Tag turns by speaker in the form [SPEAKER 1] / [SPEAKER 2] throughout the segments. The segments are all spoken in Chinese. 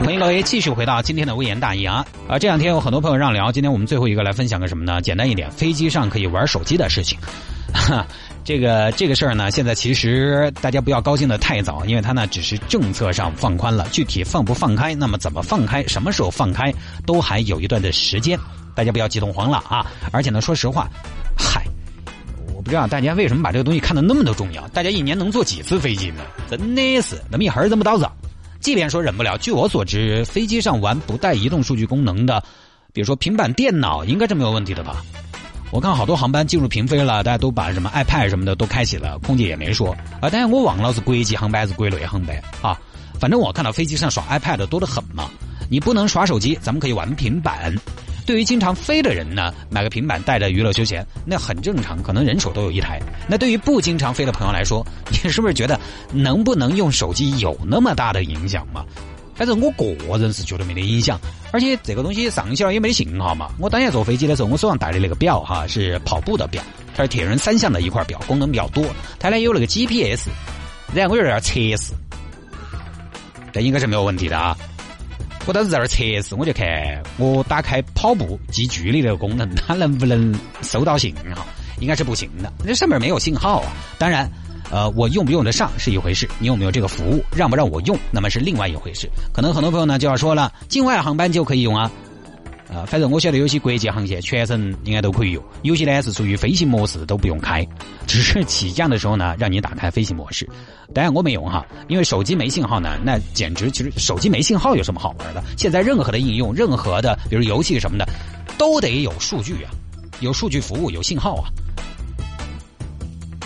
[SPEAKER 1] 欢迎各位继续回到今天的微言大义啊！啊，这两天有很多朋友让聊，今天我们最后一个来分享个什么呢？简单一点，飞机上可以玩手机的事情。哈，这个这个事儿呢，现在其实大家不要高兴的太早，因为它呢只是政策上放宽了，具体放不放开，那么怎么放开，什么时候放开，都还有一段的时间，大家不要激动慌了啊！而且呢，说实话，嗨，我不知道大家为什么把这个东西看得那么的重要，大家一年能坐几次飞机呢？真的是那么一会儿这么到着？即便说忍不了，据我所知，飞机上玩不带移动数据功能的，比如说平板电脑，应该是没有问题的吧？我看好多航班进入平飞了，大家都把什么 iPad 什么的都开启了，空姐也没说啊。但是我忘了是国际航班还是国内航班啊。反正我看到飞机上耍 iPad 多得很嘛。你不能耍手机，咱们可以玩平板。对于经常飞的人呢，买个平板带着娱乐休闲，那很正常，可能人手都有一台。那对于不经常飞的朋友来说，你是不是觉得能不能用手机有那么大的影响吗？反正我个人是觉得没得影响，而且这个东西上去了也没信号嘛。我当年坐飞机的时候，我手上带的那个表哈是跑步的表，它是铁人三项的一块表，功能比较多。它呢有那个 GPS，然后我有点测试，这应该是没有问题的啊。我当时在那儿测试，我就看我打开跑步记距离这个功能，它能不能收到信号？应该是不行的，这上面没有信号啊。当然，呃，我用不用得上是一回事，你有没有这个服务，让不让我用，那么是另外一回事。可能很多朋友呢就要说了，境外航班就可以用啊。啊，反正我晓得有些国际航线全程应该都可以用，有些呢是属于飞行模式都不用开，只是起降的时候呢让你打开飞行模式。当然我没用哈，因为手机没信号呢，那简直其实手机没信号有什么好玩的？现在任何的应用，任何的比如游戏什么的，都得有数据啊，有数据服务，有信号啊。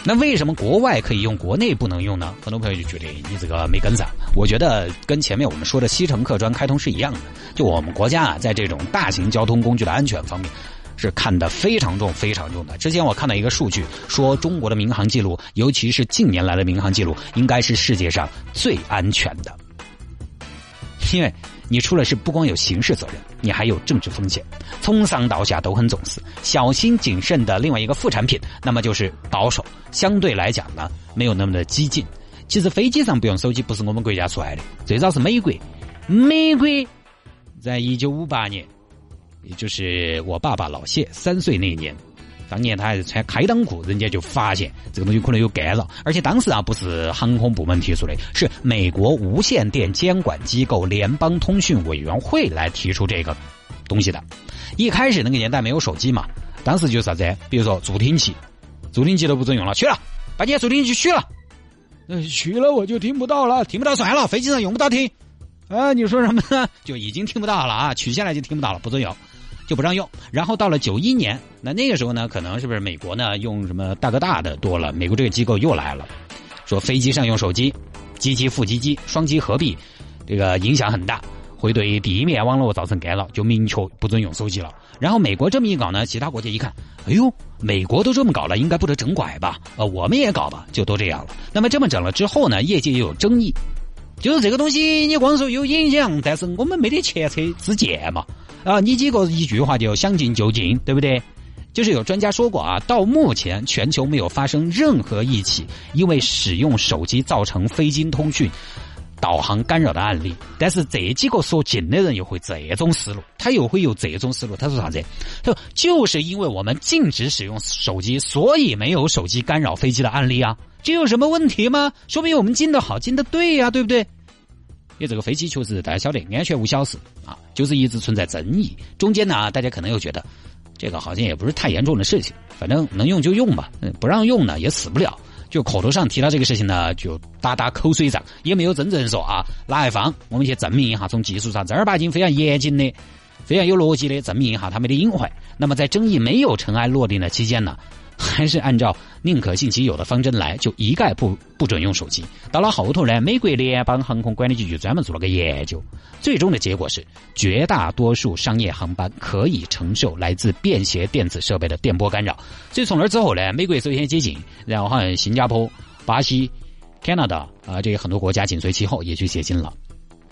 [SPEAKER 1] 那为什么国外可以用，国内不能用呢？很多朋友就觉得你这个没跟上。我觉得跟前面我们说的西城客专开通是一样的。就我们国家啊，在这种大型交通工具的安全方面，是看得非常重、非常重的。之前我看到一个数据，说中国的民航记录，尤其是近年来的民航记录，应该是世界上最安全的。因为你出了事，不光有刑事责任，你还有政治风险，从上到下都很重视，小心谨慎的。另外一个副产品，那么就是保守，相对来讲呢，没有那么的激进。其实飞机上不用手机，不是我们国家出来的，最早是美国。美国在一九五八年，也就是我爸爸老谢三岁那年。当年他还是穿开裆裤，人家就发现这个东西可能有干扰，而且当时啊不是航空部门提出的，是美国无线电监管机构联邦通讯委员会来提出这个东西的。一开始那个年代没有手机嘛，当时就是啥子？比如说助听器，助听器都不准用了，去了，把你助听器取了，取了我就听不到了，听不到算了，飞机上用不到听，啊，你说什么呢？就已经听不到了啊，取下来就听不到了，不准有。就不让用，然后到了九一年，那那个时候呢，可能是不是美国呢用什么大哥大的多了？美国这个机构又来了，说飞机上用手机，机机副机机双机合璧，这个影响很大，会对地面网络造成干扰，就明确不准用手机了。然后美国这么一搞呢，其他国家一看，哎呦，美国都这么搞了，应该不得整拐吧？呃，我们也搞吧，就都这样了。那么这么整了之后呢，业界又有争议，就是这个东西你光说有影响，但是我们没得前车之鉴嘛。啊，你几个一句话就想进就进，对不对？就是有专家说过啊，到目前全球没有发生任何一起因为使用手机造成飞机通讯、导航干扰的案例。但是这几个说禁的人又会这种思路，他又会有这种思路。他说啥子？他说就是因为我们禁止使用手机，所以没有手机干扰飞机的案例啊。这有什么问题吗？说明我们进的好，进的对呀，对不对？因为这个飞机确实大家晓得安全无小事啊，就是一直存在争议。中间呢，大家可能又觉得这个好像也不是太严重的事情，反正能用就用吧，不让用呢也死不了。就口头上提到这个事情呢，就打打口水仗，也没有真正说啊哪一方，我们去证明一下，从技术上正儿八经非常严谨的、非常有逻辑的证明一下他们的隐患。那么在争议没有尘埃落定的期间呢？还是按照宁可信其有的方针来，就一概不不准用手机。到了后头呢，美国联邦航空管理局就专门做了个研究，最终的结果是，绝大多数商业航班可以承受来自便携电子设备的电波干扰。所以从那之后呢，美国首先解禁，然后好像新加坡、巴西、Canada 啊，这些很多国家紧随其后也去解禁了。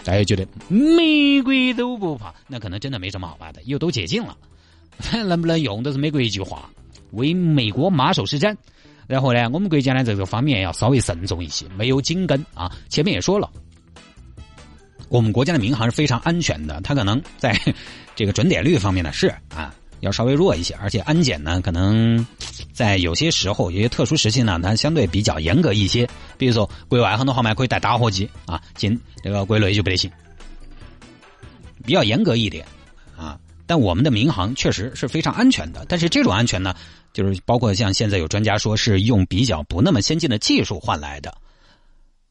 [SPEAKER 1] 大家觉得美国都不怕，那可能真的没什么好怕的，又都解禁了，能不能用都是美国一句话，为美国马首是瞻。然后呢，我们国家呢在这个方面要稍微慎重一些，没有紧跟啊。前面也说了，我们国家的民航是非常安全的，它可能在 这个准点率方面呢是啊。要稍微弱一些，而且安检呢，可能在有些时候、有些特殊时期呢，它相对比较严格一些。比如说，国外很多航班可以带打火机啊，进这个国内就不得行，比较严格一点。但我们的民航确实是非常安全的，但是这种安全呢，就是包括像现在有专家说是用比较不那么先进的技术换来的。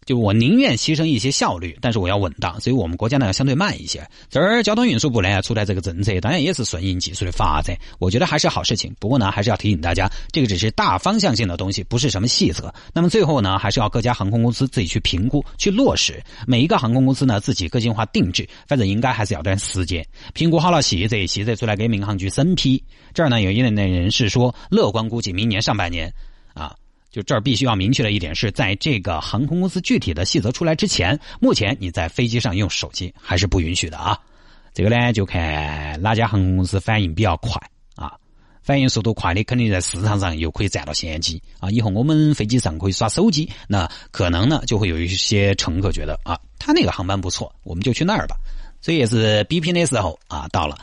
[SPEAKER 1] 就我宁愿牺牲一些效率，但是我要稳当，所以我们国家呢要相对慢一些。这儿交通运输部呢出台这个政策，当然也是顺应技术的发展，我觉得还是好事情。不过呢，还是要提醒大家，这个只是大方向性的东西，不是什么细则。那么最后呢，还是要各家航空公司自己去评估、去落实。每一个航空公司呢自己个性化定制，反正应该还是要段时间。评估好了细则，细则出来给民航局审批。这儿呢有业内人士说，乐观估计明年上半年啊。就这儿必须要明确的一点是，在这个航空公司具体的细则出来之前，目前你在飞机上用手机还是不允许的啊。这个呢，就看哪家航空公司反应比较快啊，反应速度快的肯定在市场上又可以占到先机啊。以后我们飞机上可以刷手机，那可能呢就会有一些乘客觉得啊，他那个航班不错，我们就去那儿吧。所以也是比拼的时候啊到了。